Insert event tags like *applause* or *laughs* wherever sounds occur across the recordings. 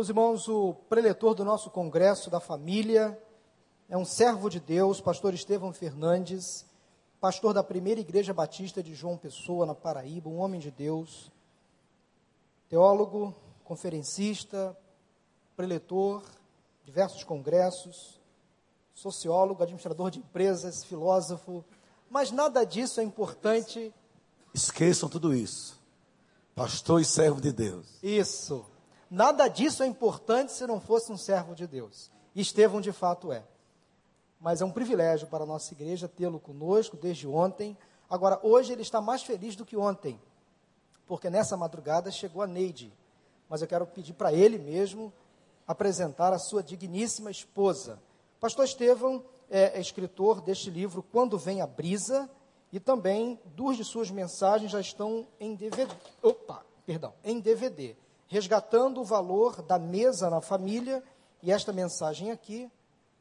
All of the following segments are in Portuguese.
Meus irmãos, o preletor do nosso Congresso da Família é um servo de Deus, pastor Estevão Fernandes, pastor da primeira Igreja Batista de João Pessoa, na Paraíba, um homem de Deus, teólogo, conferencista, preletor, diversos congressos, sociólogo, administrador de empresas, filósofo, mas nada disso é importante. Esqueçam tudo isso. Pastor e servo de Deus. Isso. Nada disso é importante se não fosse um servo de Deus. Estevão de fato é. Mas é um privilégio para a nossa igreja tê-lo conosco desde ontem. Agora, hoje ele está mais feliz do que ontem, porque nessa madrugada chegou a Neide. Mas eu quero pedir para ele mesmo apresentar a sua digníssima esposa. Pastor Estevão é, é escritor deste livro Quando Vem a Brisa, e também duas de suas mensagens já estão em DVD. Opa, perdão, em DVD resgatando o valor da mesa na família, e esta mensagem aqui,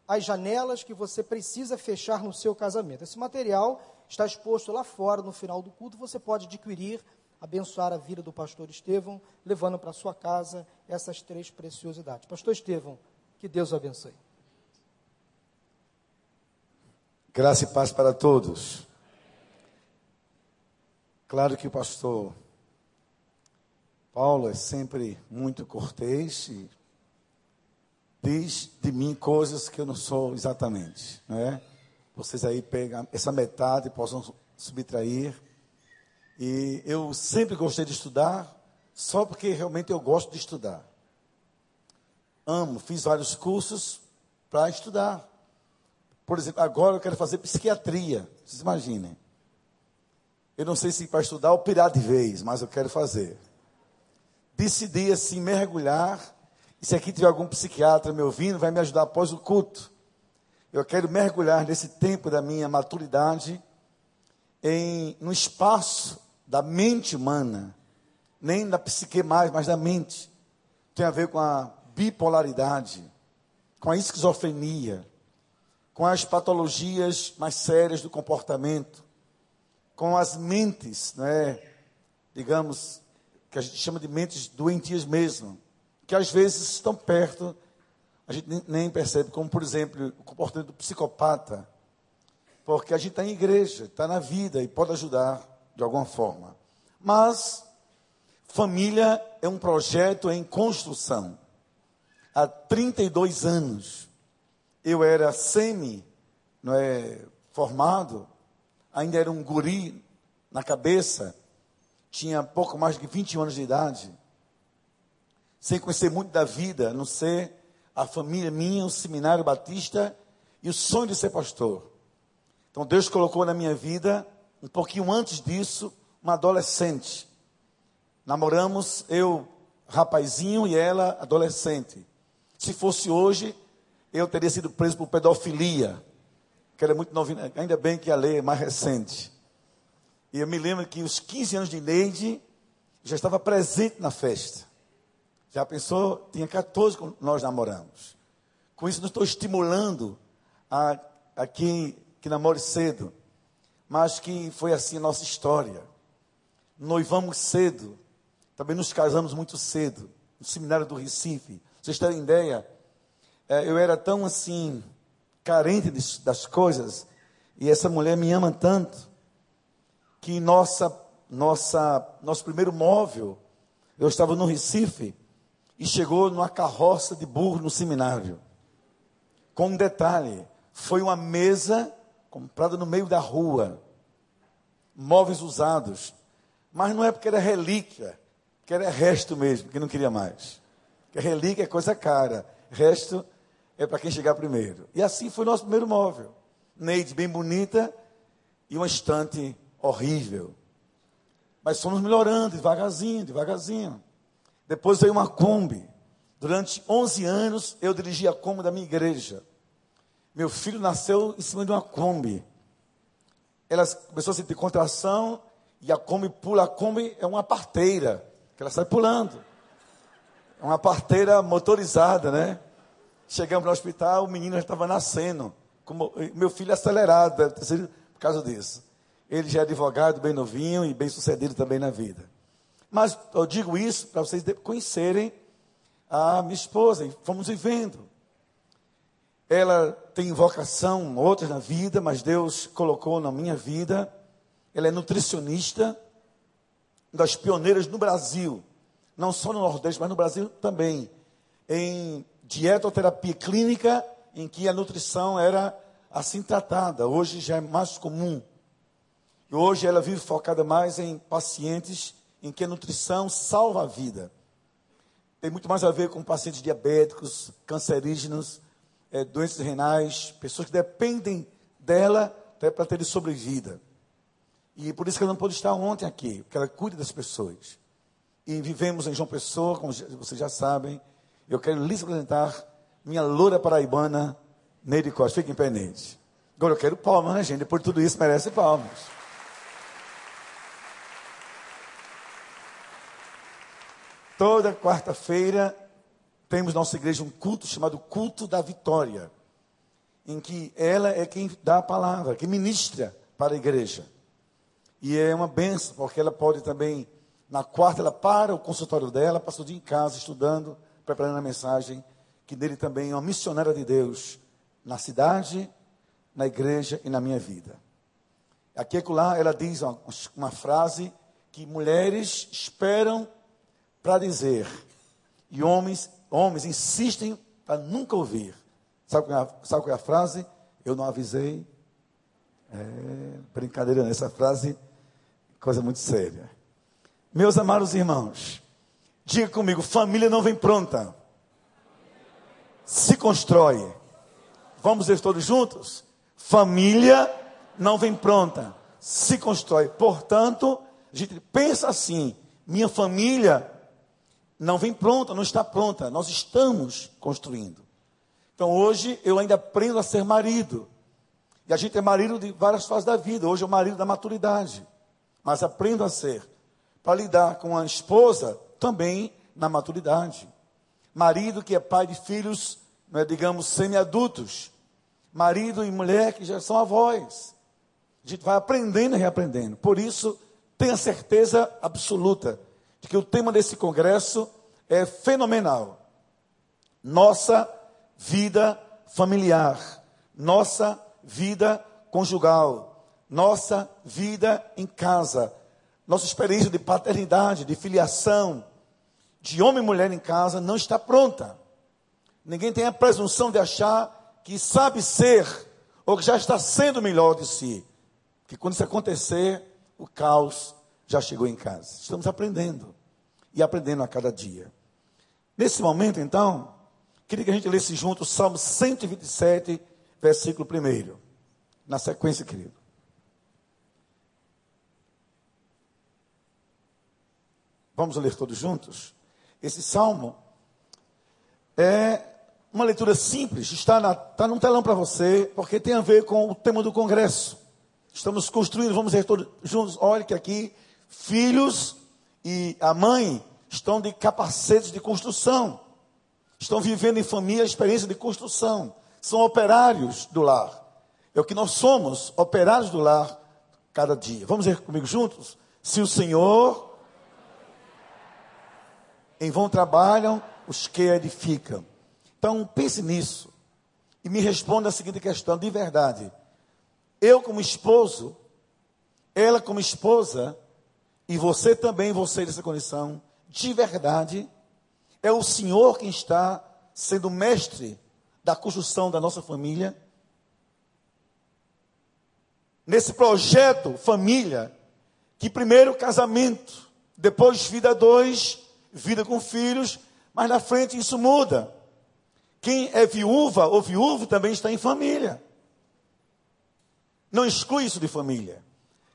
as janelas que você precisa fechar no seu casamento. Esse material está exposto lá fora no final do culto, você pode adquirir, abençoar a vida do pastor Estevão, levando para sua casa essas três preciosidades. Pastor Estevão, que Deus abençoe. Graça e paz para todos. Claro que o pastor Paulo é sempre muito cortês e diz de mim coisas que eu não sou exatamente, não é? Vocês aí pegam essa metade e possam subtrair. E eu sempre gostei de estudar, só porque realmente eu gosto de estudar. Amo, fiz vários cursos para estudar. Por exemplo, agora eu quero fazer psiquiatria, vocês imaginem. Eu não sei se para estudar ou pirar de vez, mas eu quero fazer decidi assim mergulhar. E se aqui tiver algum psiquiatra me ouvindo, vai me ajudar após o culto. Eu quero mergulhar nesse tempo da minha maturidade em no espaço da mente humana, nem da psique mais, mas da mente. Tem a ver com a bipolaridade, com a esquizofrenia, com as patologias mais sérias do comportamento, com as mentes, não é, digamos, que a gente chama de mentes doentias mesmo, que às vezes estão perto, a gente nem percebe, como por exemplo o comportamento do psicopata, porque a gente está em igreja, está na vida e pode ajudar de alguma forma. Mas família é um projeto em construção. Há 32 anos eu era semi, não é, formado, ainda era um guri na cabeça, tinha pouco mais de 21 anos de idade, sem conhecer muito da vida, a não ser a família minha, o seminário batista e o sonho de ser pastor. Então Deus colocou na minha vida, um pouquinho antes disso, uma adolescente. Namoramos, eu rapazinho e ela adolescente. Se fosse hoje, eu teria sido preso por pedofilia, que era muito novinha, ainda bem que a lei é mais recente. E eu me lembro que os 15 anos de Neide já estava presente na festa. Já pensou? Tinha 14 quando nós namoramos. Com isso, não estou estimulando a, a quem que namore cedo, mas que foi assim a nossa história. Noivamos cedo, também nos casamos muito cedo, no seminário do Recife. Vocês terem ideia, é, eu era tão assim, carente das coisas, e essa mulher me ama tanto, que nossa, nossa, nosso primeiro móvel, eu estava no Recife e chegou numa carroça de burro no seminário. Com um detalhe, foi uma mesa comprada no meio da rua, móveis usados, mas não é porque era relíquia, que era resto mesmo, que não queria mais. Porque relíquia é coisa cara, resto é para quem chegar primeiro. E assim foi nosso primeiro móvel. Neide bem bonita e uma estante horrível. Mas fomos melhorando devagarzinho, devagarzinho. Depois veio uma Kombi. Durante 11 anos eu dirigi a Kombi da minha igreja. Meu filho nasceu em cima de uma Kombi. Ela começou a sentir contração e a Kombi pula. A Kombi é uma parteira, que ela sai pulando. É uma parteira motorizada, né? Chegamos no hospital, o menino já estava nascendo. Como, meu filho acelerado, deve ter sido por causa disso. Ele já é advogado, bem novinho e bem sucedido também na vida. Mas eu digo isso para vocês conhecerem a minha esposa e fomos vivendo. Ela tem vocação, outras na vida, mas Deus colocou na minha vida. Ela é nutricionista, das pioneiras no Brasil, não só no Nordeste, mas no Brasil também, em dietoterapia clínica, em que a nutrição era assim tratada. Hoje já é mais comum. E hoje ela vive focada mais em pacientes em que a nutrição salva a vida. Tem muito mais a ver com pacientes diabéticos, cancerígenos, é, doenças renais, pessoas que dependem dela até para terem sobrevida. E por isso que ela não pôde estar ontem aqui, porque ela cuida das pessoas. E vivemos em João Pessoa, como vocês já sabem. Eu quero lhes apresentar minha loura paraibana, Neide Costa. Fiquem em pé. Agora eu quero palmas, né, gente? Por tudo isso merece palmas. Toda quarta-feira temos na nossa igreja um culto chamado Culto da Vitória, em que ela é quem dá a palavra, que ministra para a igreja. E é uma benção, porque ela pode também, na quarta, ela para o consultório dela, passa o dia em casa estudando, preparando a mensagem, que dele também é uma missionária de Deus na cidade, na igreja e na minha vida. Aqui e lá ela diz uma, uma frase que mulheres esperam para dizer, e homens, homens insistem para nunca ouvir. Sabe qual, é a, sabe qual é a frase? Eu não avisei. É, brincadeira nessa frase, coisa muito séria. Meus amados irmãos, diga comigo: família não vem pronta, se constrói. Vamos ver todos juntos? Família não vem pronta, se constrói. Portanto, a gente pensa assim: minha família não vem pronta, não está pronta. Nós estamos construindo. Então hoje eu ainda aprendo a ser marido. E a gente é marido de várias fases da vida. Hoje é o marido da maturidade. Mas aprendo a ser. Para lidar com a esposa também na maturidade. Marido que é pai de filhos, é, digamos, semi-adultos. Marido e mulher que já são avós. A gente vai aprendendo e reaprendendo. Por isso, tenha certeza absoluta de que o tema desse congresso é fenomenal. Nossa vida familiar, nossa vida conjugal, nossa vida em casa, nossa experiência de paternidade, de filiação, de homem e mulher em casa não está pronta. Ninguém tem a presunção de achar que sabe ser ou que já está sendo melhor de si. Que quando isso acontecer, o caos já chegou em casa. Estamos aprendendo e aprendendo a cada dia. Nesse momento, então, queria que a gente lesse junto o Salmo 127, versículo 1. Na sequência, querido. Vamos ler todos juntos? Esse salmo é uma leitura simples, está, na, está telão para você, porque tem a ver com o tema do congresso. Estamos construindo, vamos ler todos juntos. Olha que aqui, filhos e a mãe estão de capacetes de construção. Estão vivendo em família a experiência de construção. São operários do lar. É o que nós somos, operários do lar, cada dia. Vamos ver comigo juntos? Se o Senhor em vão trabalham os que edificam. Então pense nisso e me responda a seguinte questão de verdade. Eu como esposo, ela como esposa, e você também, você nessa condição, de verdade, é o Senhor quem está sendo mestre da construção da nossa família. Nesse projeto família, que primeiro casamento, depois vida dois, vida com filhos, mas na frente isso muda. Quem é viúva ou viúvo também está em família. Não exclui isso de família.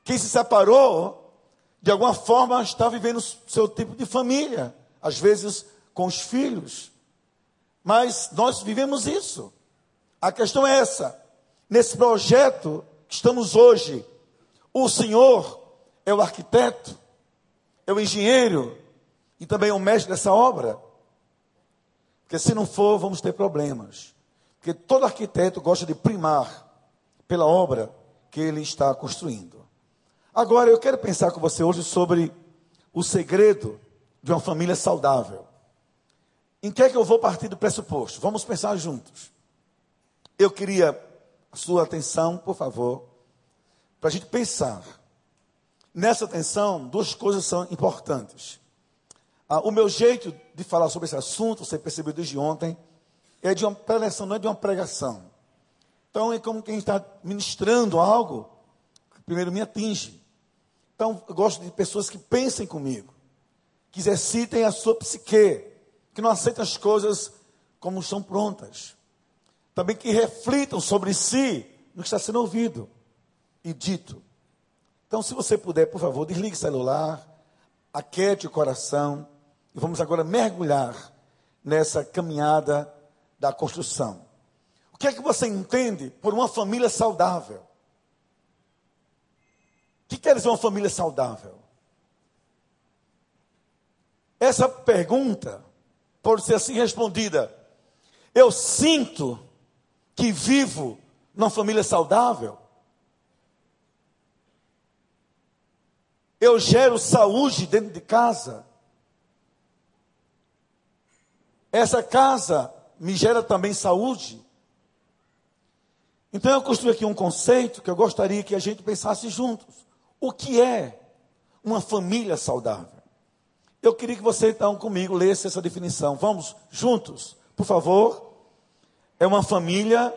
Quem se separou de alguma forma está vivendo seu tipo de família, às vezes com os filhos. Mas nós vivemos isso. A questão é essa. Nesse projeto que estamos hoje, o Senhor é o arquiteto, é o engenheiro e também é o mestre dessa obra. Porque se não for, vamos ter problemas. Porque todo arquiteto gosta de primar pela obra que ele está construindo. Agora, eu quero pensar com você hoje sobre o segredo de uma família saudável. em que é que eu vou partir do pressuposto? Vamos pensar juntos. Eu queria a sua atenção, por favor, para a gente pensar. Nessa atenção, duas coisas são importantes. Ah, o meu jeito de falar sobre esse assunto, você percebeu desde ontem, é de uma preleção, não é de uma pregação. Então é como quem está ministrando algo que primeiro me atinge. Então eu gosto de pessoas que pensem comigo, que exercitem a sua psique, que não aceitem as coisas como estão prontas. Também que reflitam sobre si no que está sendo ouvido e dito. Então, se você puder, por favor, desligue o celular, aquete o coração e vamos agora mergulhar nessa caminhada da construção. O que é que você entende por uma família saudável? Que quer dizer uma família saudável? Essa pergunta pode ser assim respondida. Eu sinto que vivo numa família saudável. Eu gero saúde dentro de casa. Essa casa me gera também saúde. Então eu construí aqui um conceito que eu gostaria que a gente pensasse juntos. O que é uma família saudável? Eu queria que você então comigo lesse essa definição. Vamos juntos, por favor. É uma família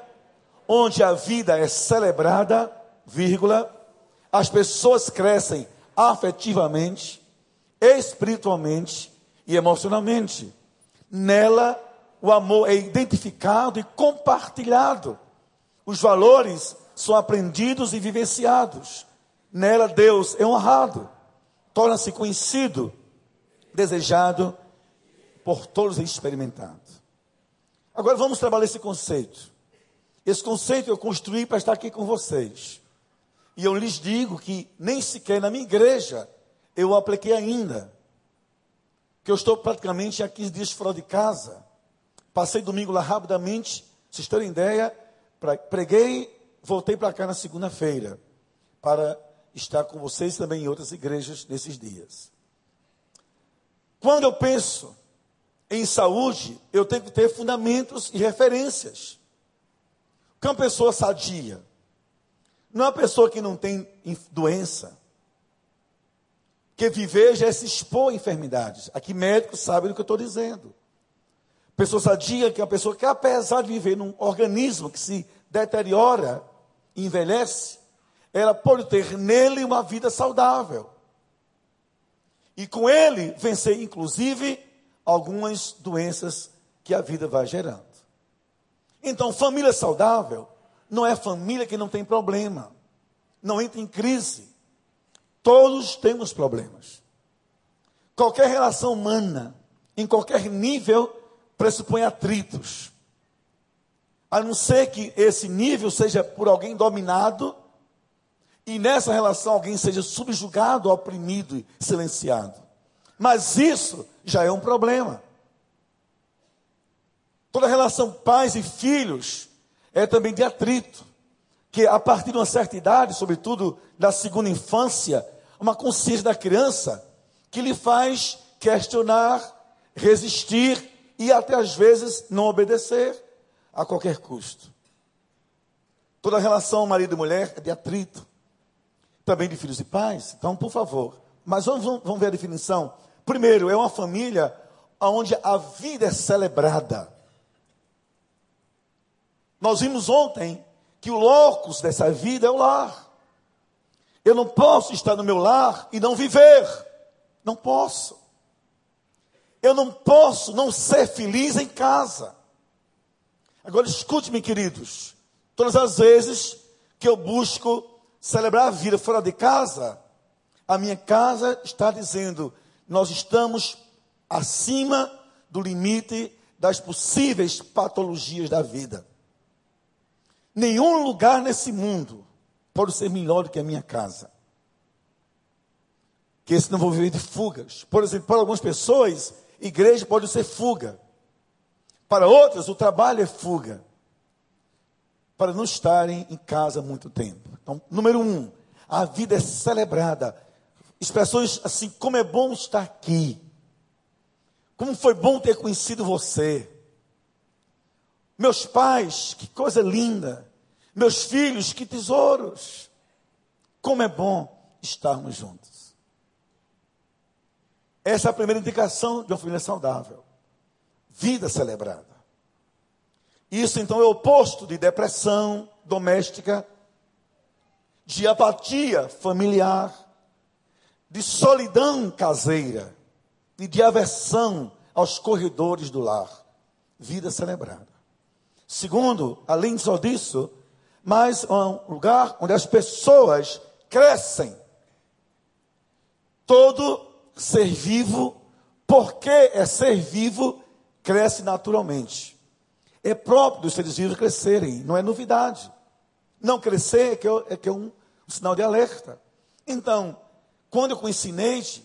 onde a vida é celebrada, vírgula, as pessoas crescem afetivamente, espiritualmente e emocionalmente. Nela, o amor é identificado e compartilhado. Os valores são aprendidos e vivenciados. Nela, Deus é honrado, torna-se conhecido, desejado por todos e experimentado. Agora vamos trabalhar esse conceito. Esse conceito eu construí para estar aqui com vocês. E eu lhes digo que nem sequer na minha igreja eu o apliquei ainda que eu estou praticamente há 15 dias fora de casa. Passei domingo lá rapidamente, vocês terem ideia, preguei, voltei para cá na segunda-feira, para estar com vocês também em outras igrejas nesses dias. Quando eu penso em saúde, eu tenho que ter fundamentos e referências. Que é uma pessoa sadia, não é uma pessoa que não tem doença, que viver já é se expor a enfermidades. Aqui médicos sabem do que eu estou dizendo. Pessoa sadia, que é uma pessoa que apesar de viver num organismo que se deteriora, envelhece, ela pode ter nele uma vida saudável. E com ele vencer, inclusive, algumas doenças que a vida vai gerando. Então, família saudável não é família que não tem problema, não entra em crise, Todos temos problemas. Qualquer relação humana, em qualquer nível, pressupõe atritos. A não ser que esse nível seja por alguém dominado e nessa relação alguém seja subjugado, oprimido e silenciado. Mas isso já é um problema. Toda relação pais e filhos é também de atrito, que a partir de uma certa idade, sobretudo da segunda infância, uma consciência da criança que lhe faz questionar, resistir e até às vezes não obedecer a qualquer custo. Toda relação marido e mulher é de atrito, também de filhos e pais. Então, por favor, mas vamos, vamos ver a definição. Primeiro, é uma família onde a vida é celebrada. Nós vimos ontem que o locus dessa vida é o lar. Eu não posso estar no meu lar e não viver. Não posso. Eu não posso não ser feliz em casa. Agora escute-me, queridos. Todas as vezes que eu busco celebrar a vida fora de casa, a minha casa está dizendo: nós estamos acima do limite das possíveis patologias da vida. Nenhum lugar nesse mundo pode ser melhor do que a minha casa. Que esse não vou viver de fugas. Por exemplo, para algumas pessoas, igreja pode ser fuga. Para outras, o trabalho é fuga. Para não estarem em casa muito tempo. Então, número um, a vida é celebrada. Expressões assim, como é bom estar aqui. Como foi bom ter conhecido você. Meus pais, que coisa linda. Meus filhos, que tesouros. Como é bom estarmos juntos. Essa é a primeira indicação de uma família saudável. Vida celebrada. Isso então é o oposto de depressão doméstica, de apatia familiar, de solidão caseira e de aversão aos corredores do lar. Vida celebrada. Segundo, além só disso, mas um lugar onde as pessoas crescem. Todo ser vivo, porque é ser vivo, cresce naturalmente. É próprio dos seres vivos crescerem, não é novidade. Não crescer é que é, é, que é um, um sinal de alerta. Então, quando eu conheci Neide,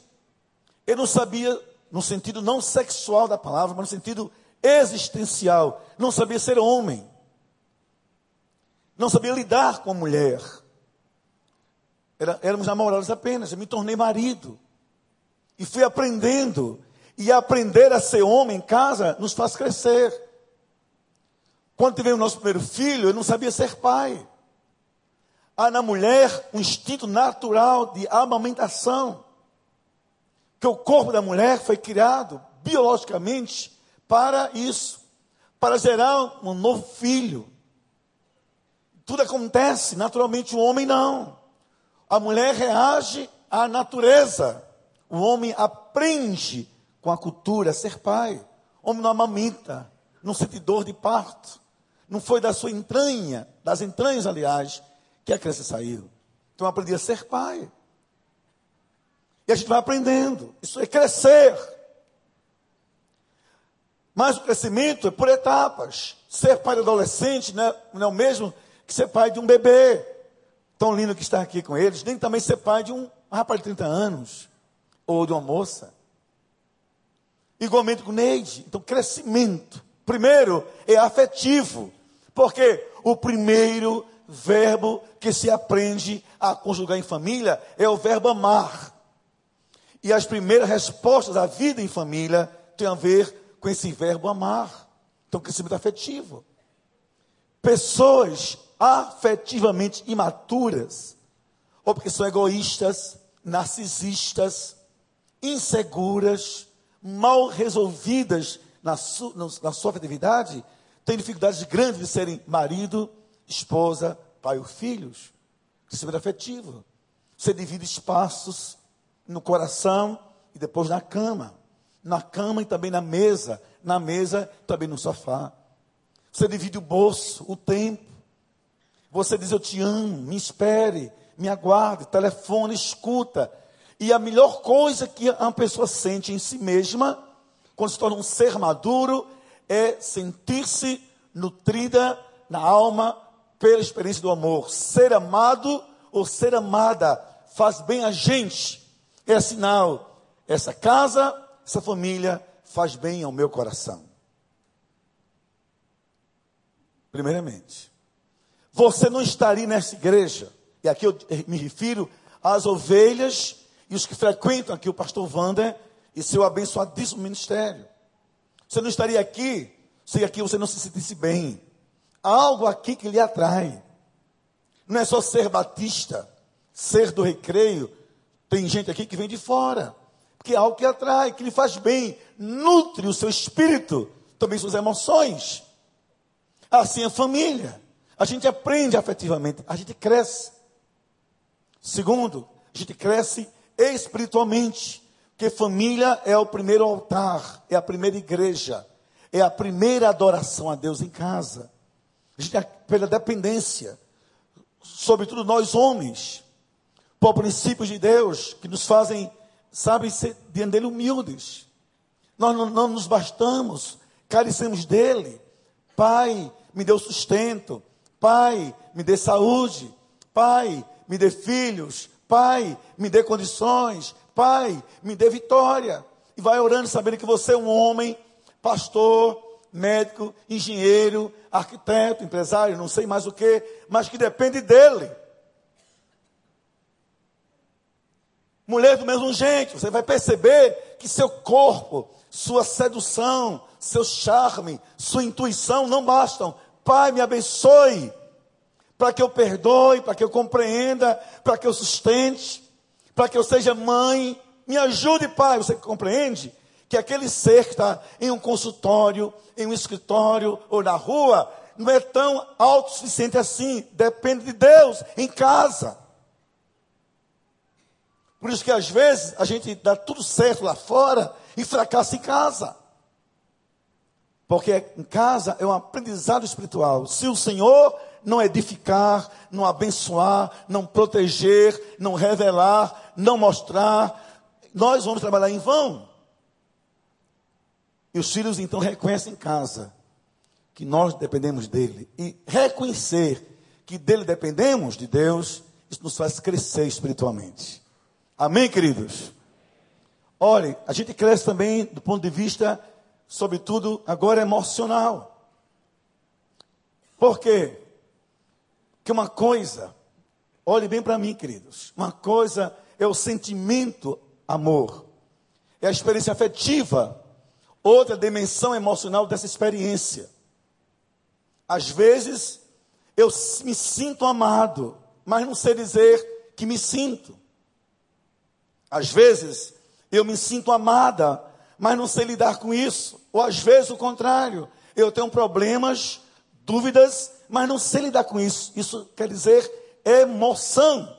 eu não sabia, no sentido não sexual da palavra, mas no sentido existencial, não sabia ser homem. Não sabia lidar com a mulher. Era, éramos namorados apenas, eu me tornei marido. E fui aprendendo. E aprender a ser homem em casa nos faz crescer. Quando tivemos nosso primeiro filho, eu não sabia ser pai. Há na mulher um instinto natural de amamentação. Que o corpo da mulher foi criado biologicamente para isso, para gerar um novo filho. Tudo acontece, naturalmente o homem não. A mulher reage à natureza. O homem aprende com a cultura a ser pai. O homem não amamenta, não sente dor de parto. Não foi da sua entranha, das entranhas, aliás, que a criança saiu. Então aprendi a ser pai. E a gente vai aprendendo. Isso é crescer. Mas o crescimento é por etapas. Ser pai de adolescente não é, não é o mesmo que ser pai de um bebê. Tão lindo que está aqui com eles. Nem também ser pai de um rapaz de 30 anos. Ou de uma moça. Igualmente com Neide. Então, crescimento. Primeiro é afetivo. Porque o primeiro verbo que se aprende a conjugar em família é o verbo amar. E as primeiras respostas à vida em família têm a ver com esse verbo amar. Então, crescimento afetivo. Pessoas afetivamente imaturas, ou porque são egoístas, narcisistas, inseguras, mal resolvidas na, su, na sua afetividade, têm dificuldades grandes de serem marido, esposa, pai ou filhos. Crescimento afetivo. Você divide espaços no coração e depois na cama. Na cama e também na mesa. Na mesa também no sofá. Você divide o bolso, o tempo. Você diz: Eu te amo, me espere, me aguarde, telefone, escuta. E a melhor coisa que uma pessoa sente em si mesma, quando se torna um ser maduro, é sentir-se nutrida na alma pela experiência do amor. Ser amado ou ser amada faz bem a gente. É sinal. Essa casa, essa família faz bem ao meu coração. Primeiramente, você não estaria nessa igreja, e aqui eu me refiro às ovelhas e os que frequentam aqui o pastor Wander e seu abençoadíssimo ministério. Você não estaria aqui se aqui você não se sentisse bem. Há algo aqui que lhe atrai. Não é só ser batista, ser do recreio. Tem gente aqui que vem de fora. Porque é algo que atrai, que lhe faz bem, nutre o seu espírito, também suas emoções. Assim a família. A gente aprende afetivamente, a gente cresce. Segundo, a gente cresce espiritualmente. Porque família é o primeiro altar, é a primeira igreja, é a primeira adoração a Deus em casa. Pela dependência, sobretudo nós homens, por princípios de Deus que nos fazem, sabe, ser diante dele humildes. Nós não, não nos bastamos, carecemos dele. Pai, me dê sustento. Pai, me dê saúde. Pai, me dê filhos. Pai, me dê condições. Pai, me dê vitória. E vai orando, sabendo que você é um homem, pastor, médico, engenheiro, arquiteto, empresário, não sei mais o que, mas que depende dele. Mulher do mesmo jeito, você vai perceber que seu corpo, sua sedução, seu charme, sua intuição não bastam. Pai, me abençoe, para que eu perdoe, para que eu compreenda, para que eu sustente, para que eu seja mãe. Me ajude, Pai. Você compreende? Que aquele ser que está em um consultório, em um escritório ou na rua, não é tão autossuficiente assim. Depende de Deus em casa. Por isso que às vezes a gente dá tudo certo lá fora e fracassa em casa. Porque em casa é um aprendizado espiritual. Se o Senhor não edificar, não abençoar, não proteger, não revelar, não mostrar, nós vamos trabalhar em vão. E os filhos então reconhecem em casa que nós dependemos dele. E reconhecer que dele dependemos de Deus, isso nos faz crescer espiritualmente. Amém, queridos? Olhe, a gente cresce também do ponto de vista, sobretudo, agora emocional. Por quê? Porque uma coisa, olhe bem para mim, queridos, uma coisa é o sentimento amor, é a experiência afetiva, outra dimensão emocional dessa experiência. Às vezes, eu me sinto amado, mas não sei dizer que me sinto. Às vezes, eu me sinto amada, mas não sei lidar com isso. Ou às vezes o contrário, eu tenho problemas, dúvidas, mas não sei lidar com isso. Isso quer dizer emoção.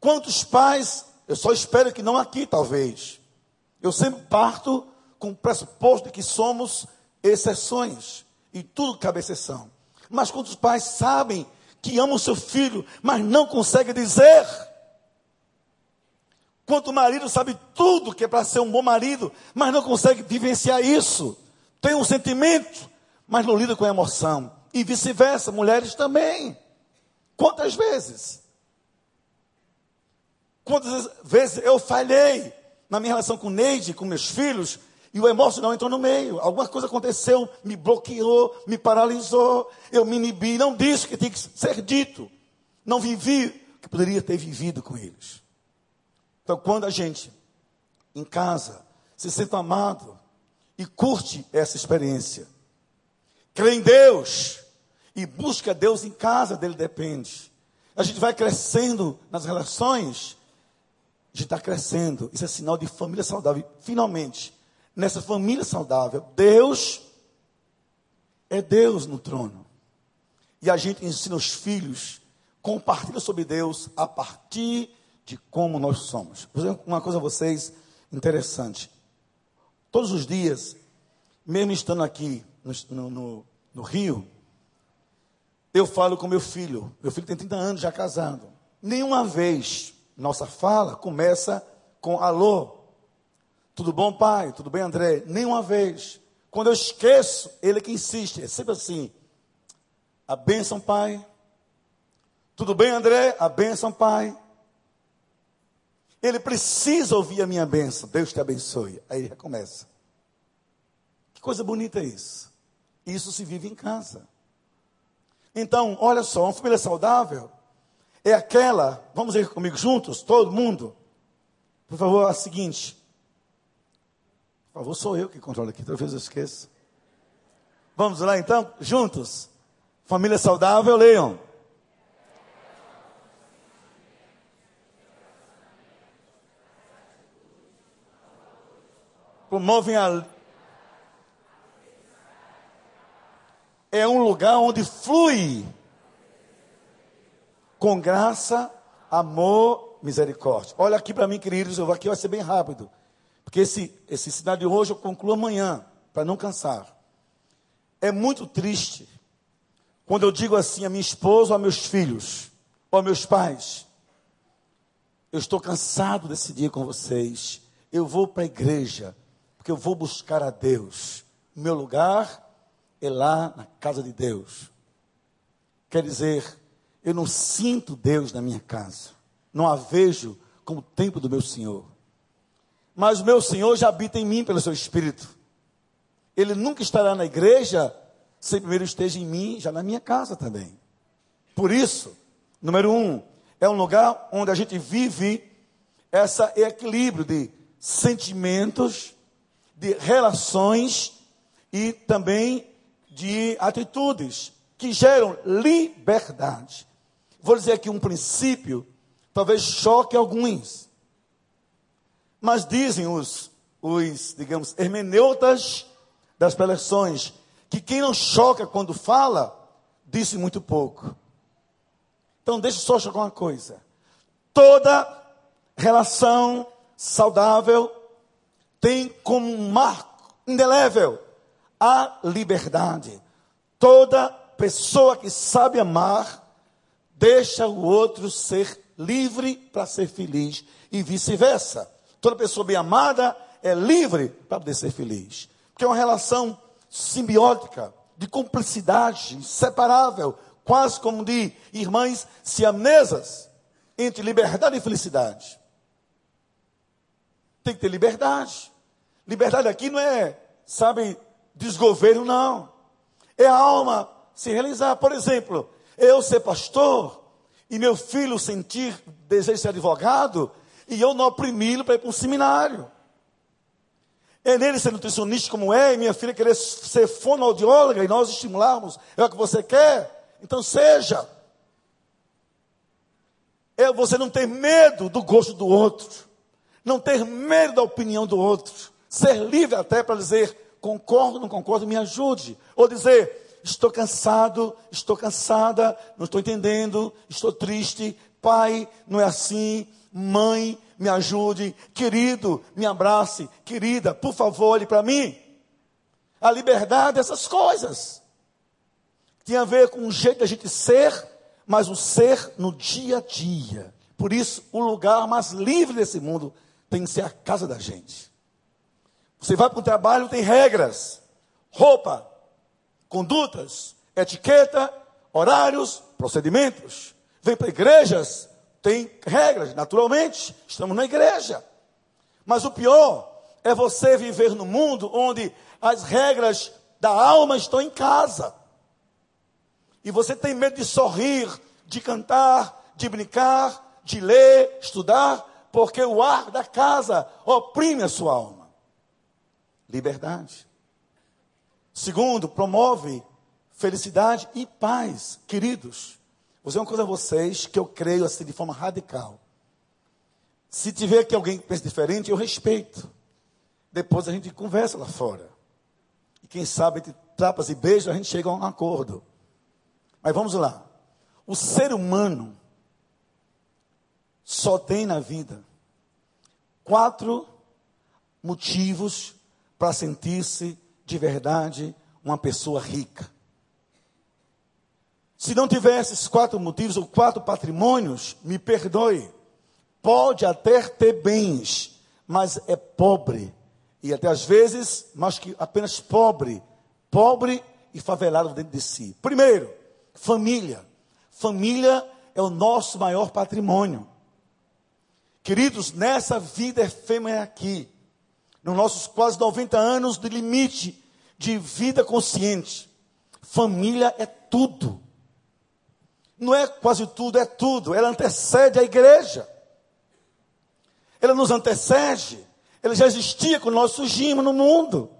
Quantos pais, eu só espero que não aqui, talvez. Eu sempre parto com o pressuposto de que somos exceções. E tudo cabe exceção. Mas quantos pais sabem que amam o seu filho, mas não conseguem dizer? Quanto marido sabe tudo que é para ser um bom marido, mas não consegue vivenciar isso. Tem um sentimento, mas não lida com emoção. E vice-versa, mulheres também. Quantas vezes? Quantas vezes eu falhei na minha relação com Neide, com meus filhos, e o emocional entrou no meio. Alguma coisa aconteceu, me bloqueou, me paralisou, eu me inibi, não disse o que tinha que ser dito. Não vivi o que poderia ter vivido com eles. Então, quando a gente, em casa, se sente amado e curte essa experiência, crê em Deus e busca Deus em casa, dele depende. A gente vai crescendo nas relações, a gente está crescendo. Isso é sinal de família saudável. Finalmente, nessa família saudável, Deus é Deus no trono. E a gente ensina os filhos, compartilha sobre Deus a partir de como nós somos. Vou dizer uma coisa a vocês interessante. Todos os dias, mesmo estando aqui no, no, no Rio, eu falo com meu filho. Meu filho tem 30 anos, já casado. Nenhuma vez nossa fala começa com alô. Tudo bom, pai? Tudo bem, André? Nenhuma vez. Quando eu esqueço, ele que insiste. É sempre assim. A bênção, pai. Tudo bem, André? A bênção, pai. Ele precisa ouvir a minha bênção. Deus te abençoe. Aí ele recomeça. Que coisa bonita é isso. Isso se vive em casa. Então, olha só, uma família saudável é aquela, vamos ver comigo juntos, todo mundo. Por favor, a seguinte. Por favor, sou eu que controlo aqui, talvez eu esqueça. Vamos lá então, juntos. Família saudável, leiam. promovem a. É um lugar onde flui com graça, amor, misericórdia. Olha aqui para mim, queridos, eu vou aqui vai ser bem rápido. Porque esse, esse sinal de hoje eu concluo amanhã, para não cansar. É muito triste quando eu digo assim a minha esposa, ou a meus filhos, ou a meus pais. Eu estou cansado desse dia com vocês. Eu vou para a igreja porque eu vou buscar a Deus. Meu lugar é lá na casa de Deus. Quer dizer, eu não sinto Deus na minha casa, não a vejo como o templo do meu Senhor. Mas o meu Senhor já habita em mim pelo seu Espírito. Ele nunca estará na igreja sem primeiro esteja em mim, já na minha casa também. Por isso, número um, é um lugar onde a gente vive esse equilíbrio de sentimentos, de relações e também de atitudes que geram liberdade. Vou dizer aqui um princípio, talvez choque alguns. Mas dizem os, os digamos, hermeneutas das preleções que quem não choca quando fala, disse muito pouco. Então, deixa só chocar uma coisa. Toda relação saudável tem como um marco indelével a liberdade. Toda pessoa que sabe amar deixa o outro ser livre para ser feliz e vice-versa. Toda pessoa bem amada é livre para poder ser feliz. Porque é uma relação simbiótica, de cumplicidade, inseparável, quase como de irmãs siamesas, entre liberdade e felicidade. Tem que ter liberdade. Liberdade aqui não é, sabe, desgoverno, não. É a alma se realizar. Por exemplo, eu ser pastor e meu filho sentir desejo de ser advogado e eu não oprimi-lo para ir para um seminário. É nele ser nutricionista como é, e minha filha querer ser fonoaudióloga e nós estimularmos, é o que você quer, então seja. É você não ter medo do gosto do outro, não ter medo da opinião do outro, ser livre até para dizer concordo, não concordo, me ajude, ou dizer estou cansado, estou cansada, não estou entendendo, estou triste, pai, não é assim, mãe, me ajude, querido, me abrace, querida, por favor, olhe para mim. A liberdade, essas coisas. Tem a ver com o jeito da gente ser, mas o ser no dia a dia. Por isso, o lugar mais livre desse mundo tem que ser a casa da gente. Você vai para o trabalho, tem regras, roupa, condutas, etiqueta, horários, procedimentos. Vem para igrejas, tem regras, naturalmente, estamos na igreja. Mas o pior é você viver no mundo onde as regras da alma estão em casa. E você tem medo de sorrir, de cantar, de brincar, de ler, estudar, porque o ar da casa oprime a sua alma. Liberdade. Segundo, promove felicidade e paz, queridos. Vou dizer uma coisa a vocês que eu creio assim de forma radical. Se tiver que alguém pense diferente, eu respeito. Depois a gente conversa lá fora. E quem sabe, entre trapas e beijos, a gente chega a um acordo. Mas vamos lá. O ser humano só tem na vida quatro motivos para sentir-se de verdade uma pessoa rica. Se não tivesse esses quatro motivos ou quatro patrimônios, me perdoe. Pode até ter bens, mas é pobre. E até às vezes, mas que apenas pobre. Pobre e favelado dentro de si. Primeiro, família. Família é o nosso maior patrimônio. Queridos, nessa vida efêmera aqui, nos nossos quase 90 anos de limite de vida consciente, família é tudo não é quase tudo, é tudo. Ela antecede a igreja. Ela nos antecede. Ela já existia quando nós surgimos no mundo.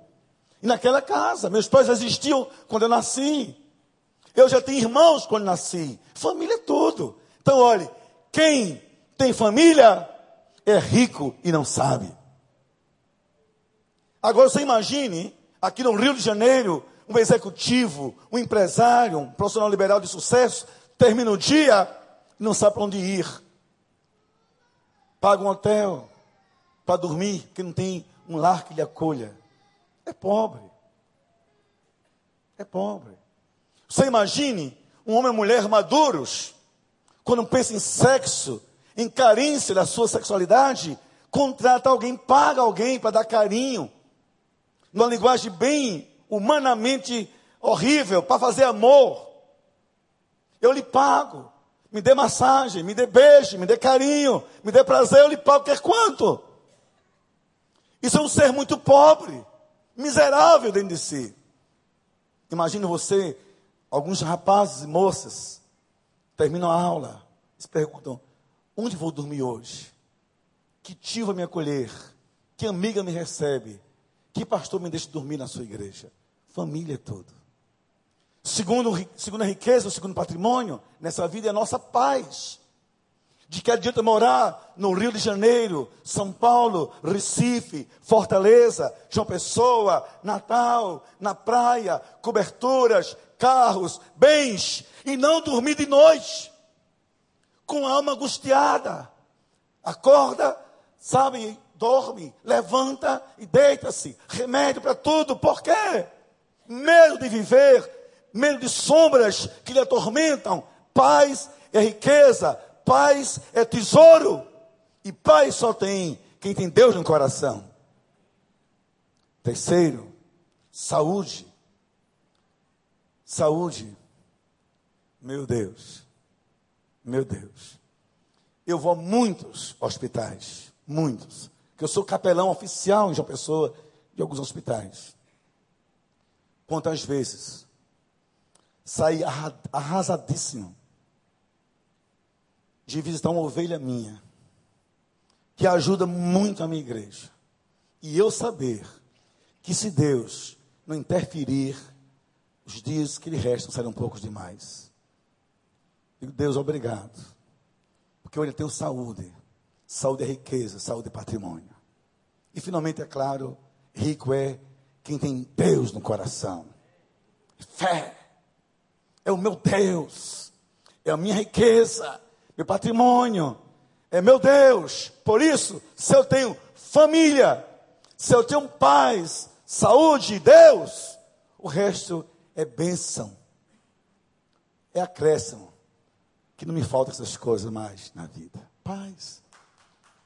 E naquela casa. Meus pais existiam quando eu nasci. Eu já tinha irmãos quando nasci. Família é tudo. Então, olhe, quem tem família é rico e não sabe. Agora você imagine, aqui no Rio de Janeiro, um executivo, um empresário, um profissional liberal de sucesso, termina o dia, não sabe para onde ir. Paga um hotel para dormir, que não tem um lar que lhe acolha. É pobre. É pobre. Você imagine um homem e mulher maduros, quando pensa em sexo, em carência da sua sexualidade, contrata alguém, paga alguém para dar carinho, numa linguagem bem humanamente horrível, para fazer amor. Eu lhe pago. Me dê massagem, me dê beijo, me dê carinho, me dê prazer, eu lhe pago. Quer quanto? Isso é um ser muito pobre, miserável dentro de si. Imagine você, alguns rapazes e moças, terminam a aula, se perguntam: onde vou dormir hoje? que tio vai me acolher, que amiga me recebe, que pastor me deixa dormir na sua igreja. Família tudo. Segundo, segundo a riqueza, o segundo patrimônio, nessa vida é a nossa paz. De que adianta morar no Rio de Janeiro, São Paulo, Recife, Fortaleza, João Pessoa, Natal, na praia, coberturas, carros, bens, e não dormir de noite, com a alma angustiada. Acorda, sabe, dorme, levanta e deita-se. Remédio para tudo, por quê? Medo de viver medo de sombras que lhe atormentam. Paz é riqueza, paz é tesouro. E paz só tem quem tem Deus no coração. Terceiro, saúde. Saúde. Meu Deus. Meu Deus. Eu vou a muitos hospitais. Muitos. Que eu sou capelão oficial em João Pessoa de alguns hospitais. Quantas vezes saí arrasadíssimo de visitar uma ovelha minha, que ajuda muito a minha igreja. E eu saber que se Deus não interferir, os dias que lhe restam serão poucos demais. Digo, Deus, obrigado. Porque hoje eu tenho saúde. Saúde é riqueza, saúde é patrimônio. E finalmente, é claro, rico é quem tem Deus no coração. Fé é o meu Deus, é a minha riqueza, meu patrimônio, é meu Deus. Por isso, se eu tenho família, se eu tenho paz, saúde, Deus, o resto é bênção, é acréscimo, que não me falta essas coisas mais na vida. Paz,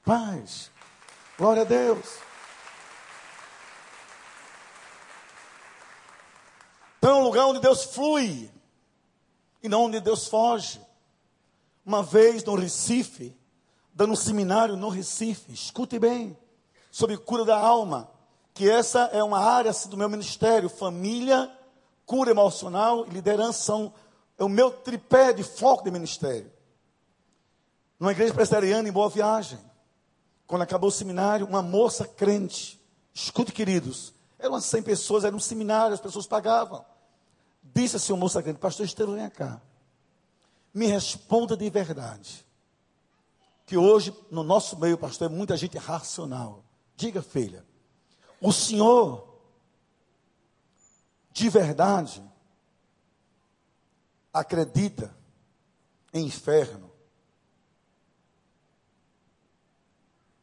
paz, glória a Deus. Então é um lugar onde Deus flui e não onde Deus foge. Uma vez no Recife, dando um seminário no Recife, escute bem, sobre cura da alma, que essa é uma área assim, do meu ministério, família, cura emocional e liderança são é o meu tripé de foco de ministério. Numa igreja presbiteriana em Boa Viagem, quando acabou o seminário, uma moça crente, escute queridos, eram umas 100 pessoas, era um seminário, as pessoas pagavam. Disse assim o moço grande, pastor Estevão, vem cá. Me responda de verdade. Que hoje, no nosso meio, pastor, é muita gente racional. Diga, filha, o senhor, de verdade, acredita em inferno?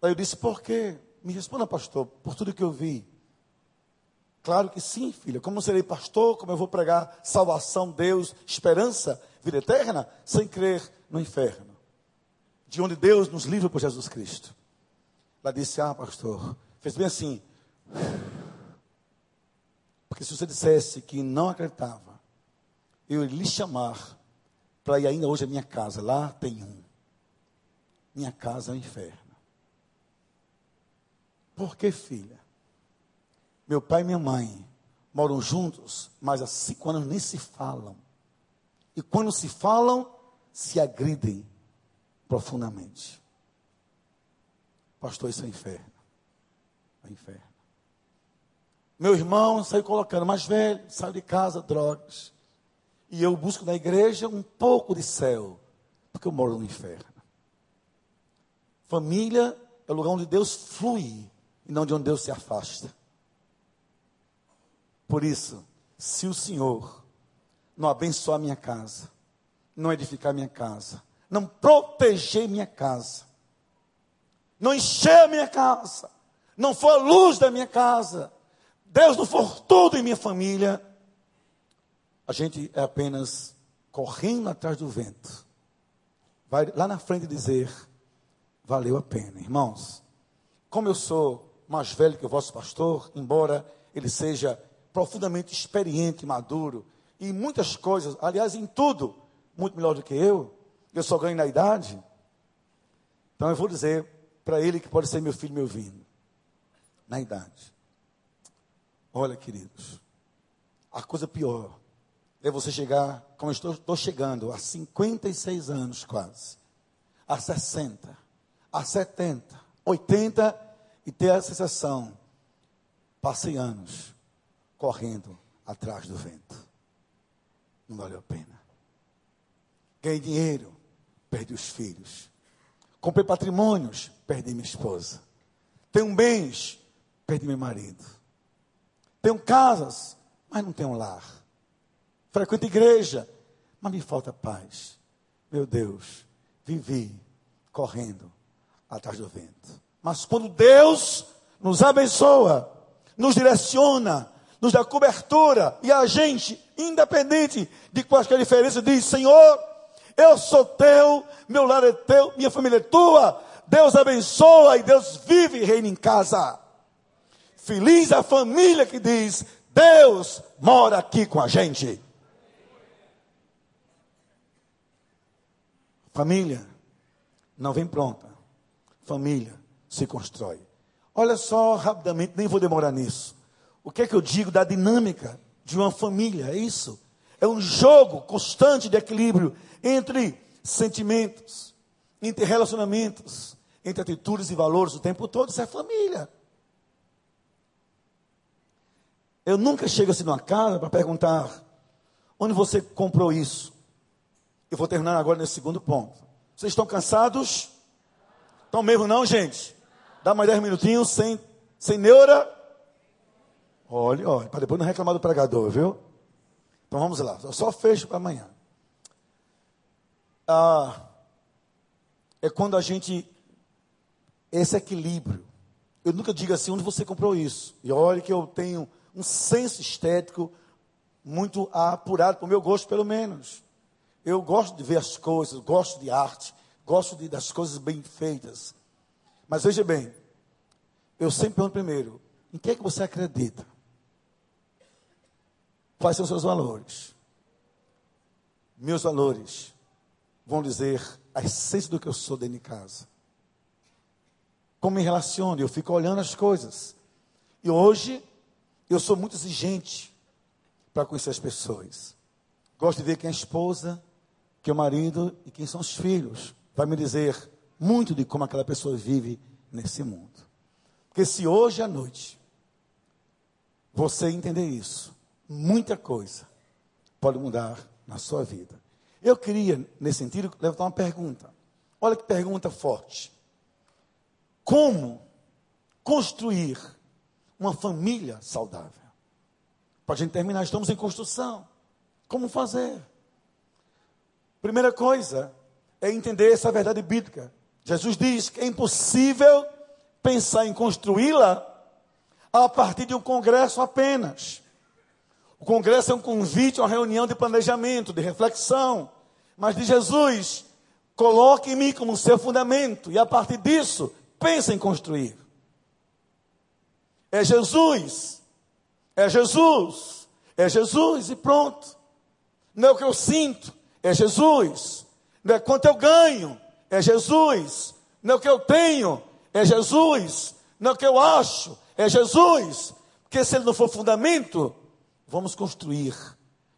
Aí eu disse, por quê? Me responda, pastor, por tudo que eu vi. Claro que sim, filha. Como serei pastor? Como eu vou pregar salvação, Deus, esperança, vida eterna, sem crer no inferno? De onde Deus nos livra por Jesus Cristo. Ela disse: Ah, pastor, fez bem assim. Porque se você dissesse que não acreditava, eu lhe chamar para ir ainda hoje à minha casa. Lá tem um. Minha casa é o inferno. Por que, filha? Meu pai e minha mãe moram juntos, mas há cinco anos nem se falam. E quando se falam, se agridem profundamente. Pastor, isso é inferno. É inferno. Meu irmão saiu colocando, mais velho, saiu de casa, drogas. E eu busco na igreja um pouco de céu, porque eu moro no inferno. Família é o lugar onde Deus flui e não de onde Deus se afasta. Por isso, se o Senhor não abençoar minha casa, não edificar minha casa, não proteger minha casa, não encher minha casa, não for a luz da minha casa, Deus não for tudo em minha família, a gente é apenas correndo atrás do vento. Vai lá na frente dizer, valeu a pena. Irmãos, como eu sou mais velho que o vosso pastor, embora ele seja profundamente experiente, maduro, e muitas coisas, aliás, em tudo, muito melhor do que eu, eu só ganho na idade. Então eu vou dizer para ele que pode ser meu filho meu vindo, na idade. Olha, queridos, a coisa pior é você chegar, como eu estou, estou chegando, a 56 anos quase, a 60, a 70, 80 e ter a sensação, passei anos correndo atrás do vento. Não valeu a pena. Ganhei dinheiro, perdi os filhos. Comprei patrimônios, perdi minha esposa. Tenho bens, perdi meu marido. Tenho casas, mas não tenho lar. Frequento igreja, mas me falta paz. Meu Deus, vivi correndo atrás do vento. Mas quando Deus nos abençoa, nos direciona, nos dá cobertura, e a gente, independente de qualquer diferença, diz: Senhor, eu sou teu, meu lar é teu, minha família é tua. Deus abençoa e Deus vive e reina em casa. Feliz a família que diz: Deus mora aqui com a gente. Família não vem pronta. Família se constrói. Olha só rapidamente, nem vou demorar nisso. O que é que eu digo da dinâmica de uma família? É isso. É um jogo constante de equilíbrio entre sentimentos, entre relacionamentos, entre atitudes e valores o tempo todo. Isso é família. Eu nunca chego assim numa casa para perguntar onde você comprou isso. Eu vou terminar agora nesse segundo ponto. Vocês estão cansados? Estão mesmo não, gente? Dá mais 10 minutinhos sem, sem neura. Olha, olha, para depois não reclamar do pregador, viu? Então vamos lá, eu só fecho para amanhã. Ah, é quando a gente. Esse equilíbrio. Eu nunca digo assim, onde você comprou isso? E olha que eu tenho um senso estético muito apurado, para o meu gosto, pelo menos. Eu gosto de ver as coisas, gosto de arte, gosto de, das coisas bem feitas. Mas veja bem, eu sempre pergunto primeiro: em que é que você acredita? Quais são seus valores? Meus valores vão dizer a essência do que eu sou dentro de casa. Como me relaciono, eu fico olhando as coisas. E hoje, eu sou muito exigente para conhecer as pessoas. Gosto de ver quem é a esposa, quem é o marido e quem são os filhos. Vai me dizer muito de como aquela pessoa vive nesse mundo. Porque se hoje à noite você entender isso, muita coisa pode mudar na sua vida. Eu queria, nesse sentido, levantar uma pergunta. Olha que pergunta forte. Como construir uma família saudável? Para a gente terminar, estamos em construção. Como fazer? Primeira coisa é entender essa verdade bíblica. Jesus diz que é impossível pensar em construí-la a partir de um congresso apenas. O congresso é um convite a uma reunião de planejamento, de reflexão. Mas de Jesus, coloque em mim como seu fundamento e a partir disso, pense em construir. É Jesus. É Jesus. É Jesus e pronto. Não é o que eu sinto, é Jesus. Não é quanto eu ganho, é Jesus. Não é o que eu tenho, é Jesus. Não é o que eu acho, é Jesus. Porque se ele não for fundamento, vamos construir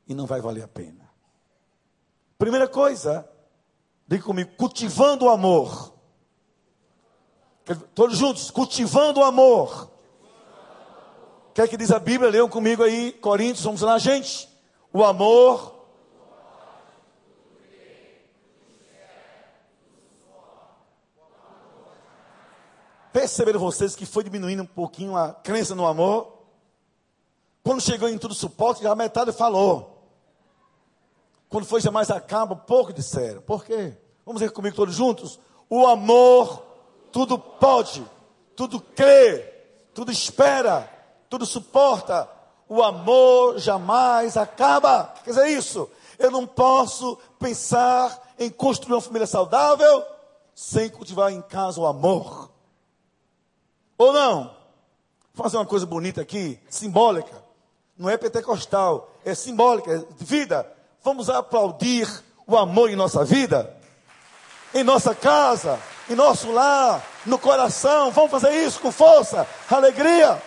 e não vai valer a pena. Primeira coisa, diga comigo, cultivando o amor. Todos juntos, cultivando o amor. O que que diz a Bíblia? Leiam comigo aí, Coríntios, vamos lá, gente. O amor Perceberam vocês que foi diminuindo um pouquinho a crença no amor? Quando chegou em tudo suporte, a metade falou. Quando foi jamais acaba, pouco disseram. Por quê? Vamos ver comigo todos juntos? O amor tudo pode, tudo crê, tudo espera, tudo suporta. O amor jamais acaba. Quer dizer isso? Eu não posso pensar em construir uma família saudável sem cultivar em casa o amor. Ou não? Vou fazer uma coisa bonita aqui, simbólica. Não é pentecostal, é simbólica, é vida. Vamos aplaudir o amor em nossa vida, em nossa casa, em nosso lar, no coração. Vamos fazer isso com força, alegria.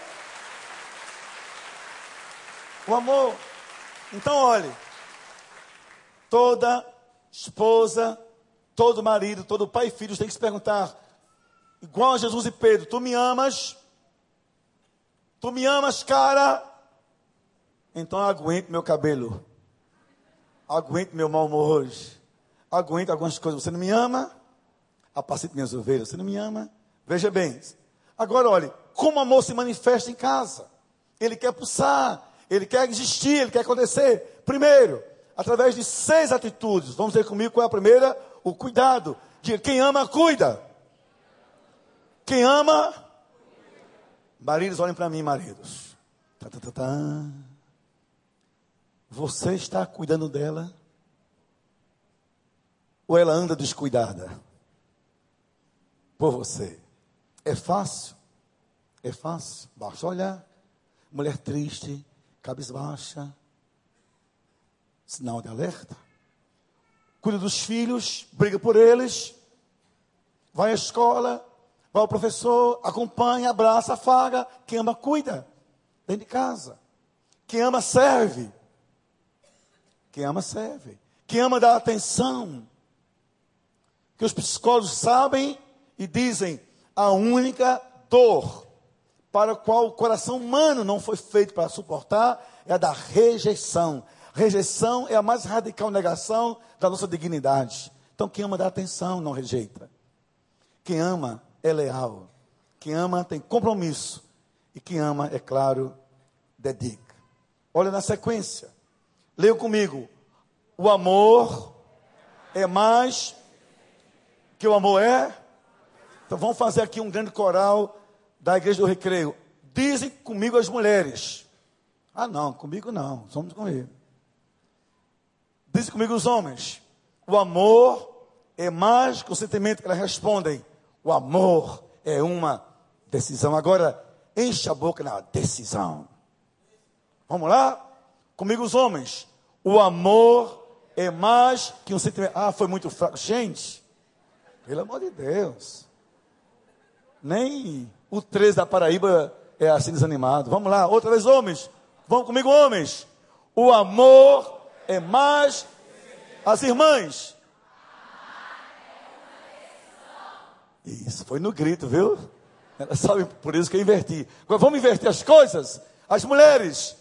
O amor. Então, olhe, toda esposa, todo marido, todo pai e filhos tem que se perguntar: igual a Jesus e Pedro: Tu me amas? Tu me amas, cara? Então aguente meu cabelo. Aguente meu mau humor hoje. Aguente algumas coisas. Você não me ama? Apacite minhas ovelhas. Você não me ama? Veja bem. Agora, olhe, como o amor se manifesta em casa. Ele quer pulsar, ele quer existir, ele quer acontecer. Primeiro, através de seis atitudes. Vamos ver comigo qual é a primeira? O cuidado. De quem ama, cuida. Quem ama, maridos, olhem para mim, maridos. Tá, tá, tá, tá. Você está cuidando dela? Ou ela anda descuidada? Por você. É fácil? É fácil. Basta olhar. Mulher triste, cabisbaixa. Sinal de alerta. Cuida dos filhos, briga por eles. Vai à escola, vai ao professor, acompanha, abraça, afaga. Quem ama, cuida. Dentro de casa. Quem ama, serve. Quem ama, serve. Quem ama, dá atenção. Que os psicólogos sabem e dizem: a única dor para a qual o coração humano não foi feito para suportar é a da rejeição. Rejeição é a mais radical negação da nossa dignidade. Então, quem ama dá atenção, não rejeita. Quem ama é leal. Quem ama tem compromisso. E quem ama, é claro, dedica. Olha na sequência. Leia comigo. O amor é mais que o amor é. Então vamos fazer aqui um grande coral da igreja do recreio. Dizem comigo as mulheres. Ah, não, comigo não, somos comigo. Dizem comigo os homens. O amor é mais que o sentimento que elas respondem. O amor é uma decisão. Agora, enche a boca na decisão. Vamos lá? Comigo os homens. O amor é mais que um sentimento. Ah, foi muito fraco. Gente, pelo amor de Deus. Nem o 13 da Paraíba é assim desanimado. Vamos lá, outra vez, homens. Vamos comigo, homens. O amor é mais. As irmãs. Isso, foi no grito, viu? Ela sabe, por isso que eu inverti. Agora vamos inverter as coisas. As mulheres.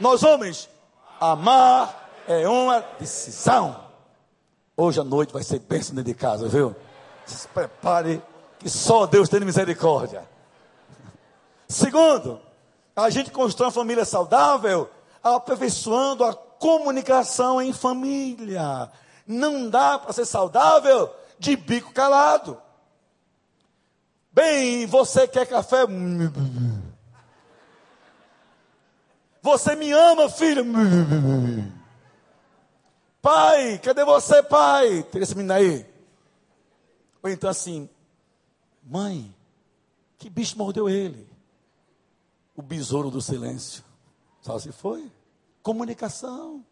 Nós homens, amar é uma decisão. Hoje à noite vai ser bênção dentro de casa, viu? Se prepare que só Deus tem misericórdia. Segundo, a gente constrói uma família saudável aperfeiçoando a comunicação em família. Não dá para ser saudável de bico calado. Bem, você quer café? Você me ama, filho? Pai, cadê você, pai? Tem esse menino aí. Ou então assim, mãe, que bicho mordeu ele? O besouro do silêncio. Só se foi? Comunicação.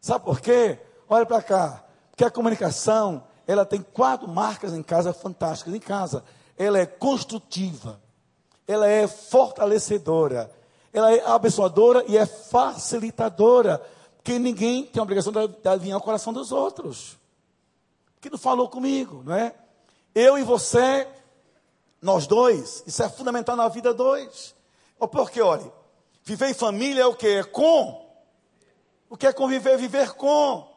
Sabe por quê? Olha para cá. Porque a comunicação, ela tem quatro marcas em casa fantásticas. Em casa, ela é construtiva, ela é fortalecedora, ela é abençoadora e é facilitadora. Porque ninguém tem a obrigação de adivinhar o coração dos outros. Que não falou comigo, não é? Eu e você, nós dois, isso é fundamental na vida dois. Porque, olha, viver em família é o que? É com. O que é conviver? Viver com.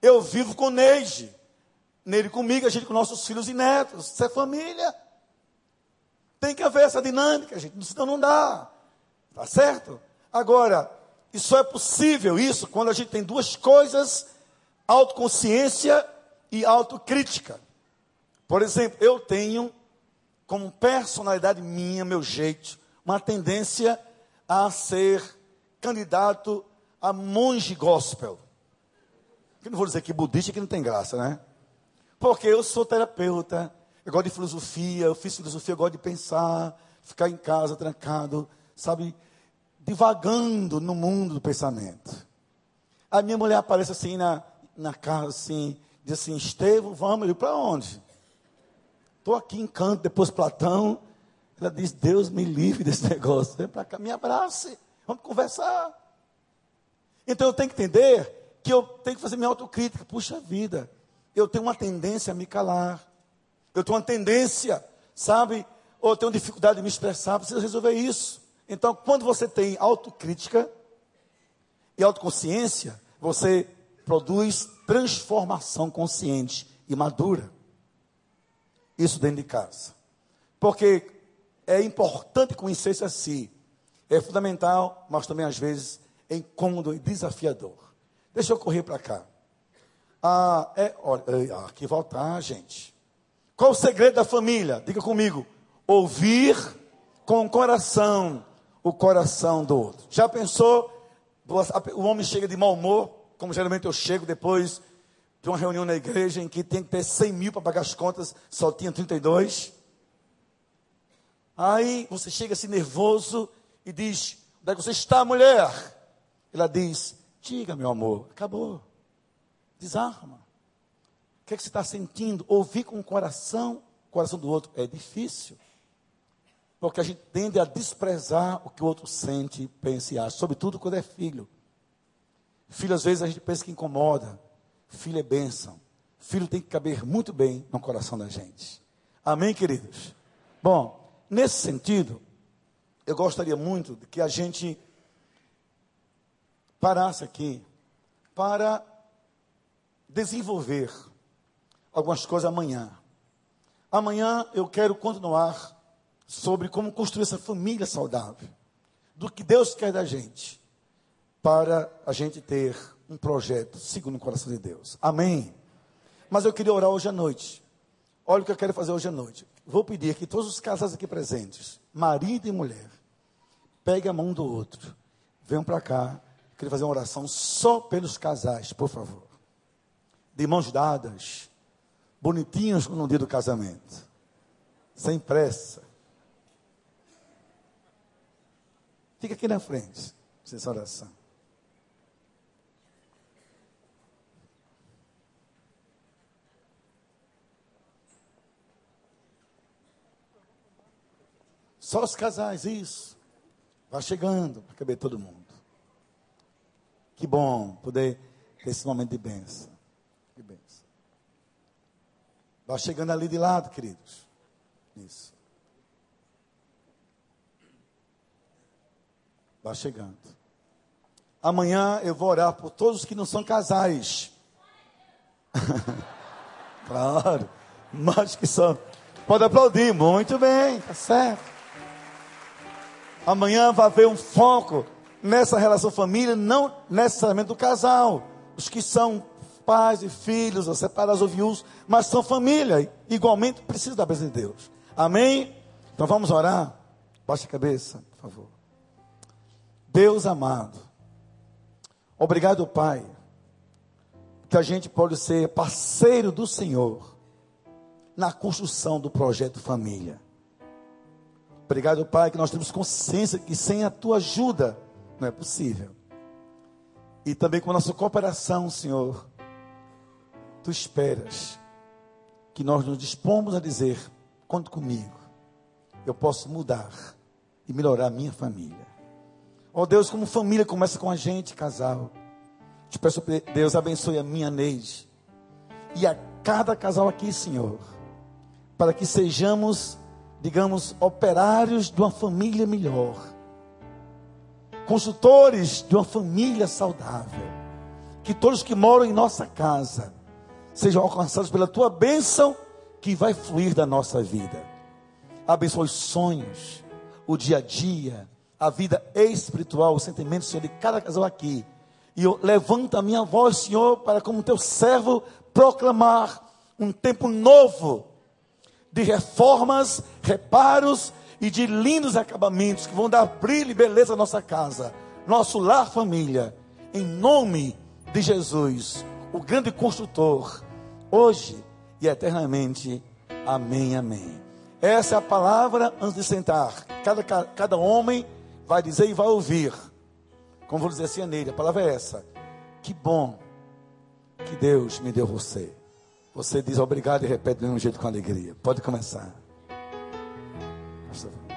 Eu vivo com Neide. Nele comigo, a gente com nossos filhos e netos. Isso é família. Tem que haver essa dinâmica, gente. Senão não dá. Tá certo? Agora, isso é possível, isso, quando a gente tem duas coisas: autoconsciência e autocrítica. Por exemplo, eu tenho, como personalidade minha, meu jeito, uma tendência a ser candidato a monge gospel. Que não vou dizer que budista que não tem graça, né? Porque eu sou terapeuta, eu gosto de filosofia, eu fiz filosofia, eu gosto de pensar, ficar em casa trancado, sabe? Divagando no mundo do pensamento. A minha mulher aparece assim na, na casa, assim, diz assim, Estevão, vamos, eu para onde? Estou aqui em canto, depois Platão. Ela diz, Deus me livre desse negócio. Vem para cá, me abrace, vamos conversar. Então eu tenho que entender que eu tenho que fazer minha autocrítica. Puxa vida, eu tenho uma tendência a me calar. Eu tenho uma tendência, sabe? Ou eu tenho dificuldade de me expressar, preciso resolver isso. Então, quando você tem autocrítica e autoconsciência, você produz transformação consciente e madura. Isso dentro de casa. Porque é importante conhecer-se a si. É fundamental, mas também às vezes é incômodo e desafiador. Deixa eu correr para cá. Ah, é, olha, é, aqui voltar, gente. Qual o segredo da família? Diga comigo. Ouvir com o coração o coração do outro. Já pensou? O homem chega de mau humor, como geralmente eu chego depois de uma reunião na igreja em que tem que ter 100 mil para pagar as contas, só tinha 32. Aí você chega assim nervoso e diz: Onde é que você está, mulher? Ela diz: Diga, meu amor, acabou. Desarma. O que, é que você está sentindo? Ouvir com o coração, o coração do outro é difícil. Porque a gente tende a desprezar o que o outro sente, pensa e acha, sobretudo quando é filho. Filho, às vezes, a gente pensa que incomoda. Filho é bênção. Filho tem que caber muito bem no coração da gente. Amém, queridos? Bom, Nesse sentido, eu gostaria muito de que a gente parasse aqui para desenvolver algumas coisas amanhã. Amanhã eu quero continuar sobre como construir essa família saudável, do que Deus quer da gente, para a gente ter um projeto segundo o coração de Deus. Amém? Mas eu queria orar hoje à noite. Olha o que eu quero fazer hoje à noite vou pedir que todos os casais aqui presentes, marido e mulher, peguem a mão do outro, venham para cá. Queria fazer uma oração só pelos casais, por favor. De mãos dadas, bonitinhos no dia do casamento, sem pressa. Fica aqui na frente, essa oração. Só os casais, isso. Vai chegando para caber todo mundo. Que bom poder ter esse momento de bênção. Que bênção. Vai chegando ali de lado, queridos. Isso. Vai chegando. Amanhã eu vou orar por todos que não são casais. *laughs* claro, mas que são. Pode aplaudir, muito bem, tá certo. Amanhã vai haver um foco nessa relação família, não necessariamente do casal. Os que são pais e filhos, ou separados ou viúvos, mas são família, igualmente precisam da presença de Deus. Amém? Então vamos orar. Baixe a cabeça, por favor. Deus amado, obrigado, Pai, que a gente pode ser parceiro do Senhor na construção do projeto família. Obrigado, Pai, que nós temos consciência que sem a tua ajuda não é possível. E também com a nossa cooperação, Senhor, tu esperas que nós nos dispomos a dizer: conte comigo, eu posso mudar e melhorar a minha família. Ó oh, Deus, como família começa com a gente, casal. Te peço, Deus, abençoe a minha Neide e a cada casal aqui, Senhor, para que sejamos digamos, operários de uma família melhor, consultores de uma família saudável, que todos que moram em nossa casa sejam alcançados pela tua bênção que vai fluir da nossa vida. Abençoe os sonhos, o dia a dia, a vida espiritual, o sentimento, Senhor, de cada casal aqui. E eu levanto a minha voz, Senhor, para como teu servo proclamar um tempo novo de reformas, reparos e de lindos acabamentos que vão dar brilho e beleza à nossa casa, nosso lar família, em nome de Jesus, o grande construtor, hoje e eternamente. Amém, amém. Essa é a palavra antes de sentar. Cada, cada homem vai dizer e vai ouvir. Como vou dizer assim nele, a palavra é essa. Que bom que Deus me deu você. Você diz obrigado e repete do mesmo jeito com alegria. Pode começar. Pastor.